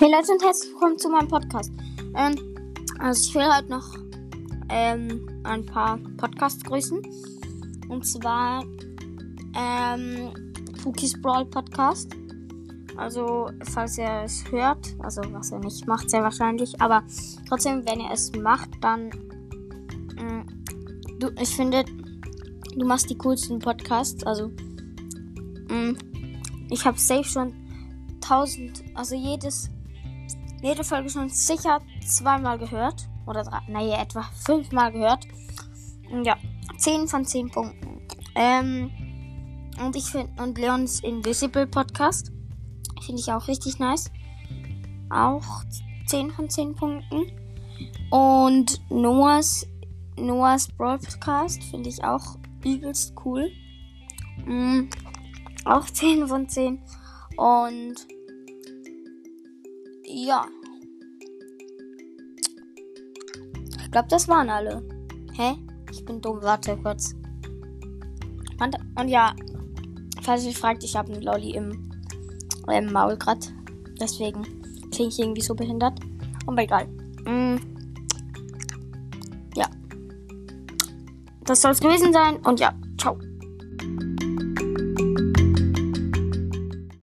Hey Leute und herzlich willkommen zu meinem Podcast. Ähm, also ich will heute noch ähm, ein paar Podcasts grüßen. Und zwar ähm, Fukis Brawl Podcast. Also falls ihr es hört, also was er nicht macht, sehr wahrscheinlich, aber trotzdem, wenn ihr es macht, dann mh, du, ich finde, du machst die coolsten Podcasts. Also mh, ich habe safe schon 1000, also jedes, jede Folge schon sicher zweimal gehört. Oder drei, naja, etwa fünfmal gehört. Und ja, 10 von 10 Punkten. Ähm, und ich finde, und Leons Invisible Podcast finde ich auch richtig nice. Auch 10 von 10 Punkten. Und Noahs, Noahs Broadcast finde ich auch übelst cool. Mm, auch 10 von 10. Und ja. Ich glaube, das waren alle. Hä? Ich bin dumm. Warte kurz. Und, und ja, falls ihr fragt, ich habe einen Lolli im, im Maul grad. Deswegen klinge ich irgendwie so behindert. Aber egal. Mm. Ja. Das soll es gewesen sein. Und ja.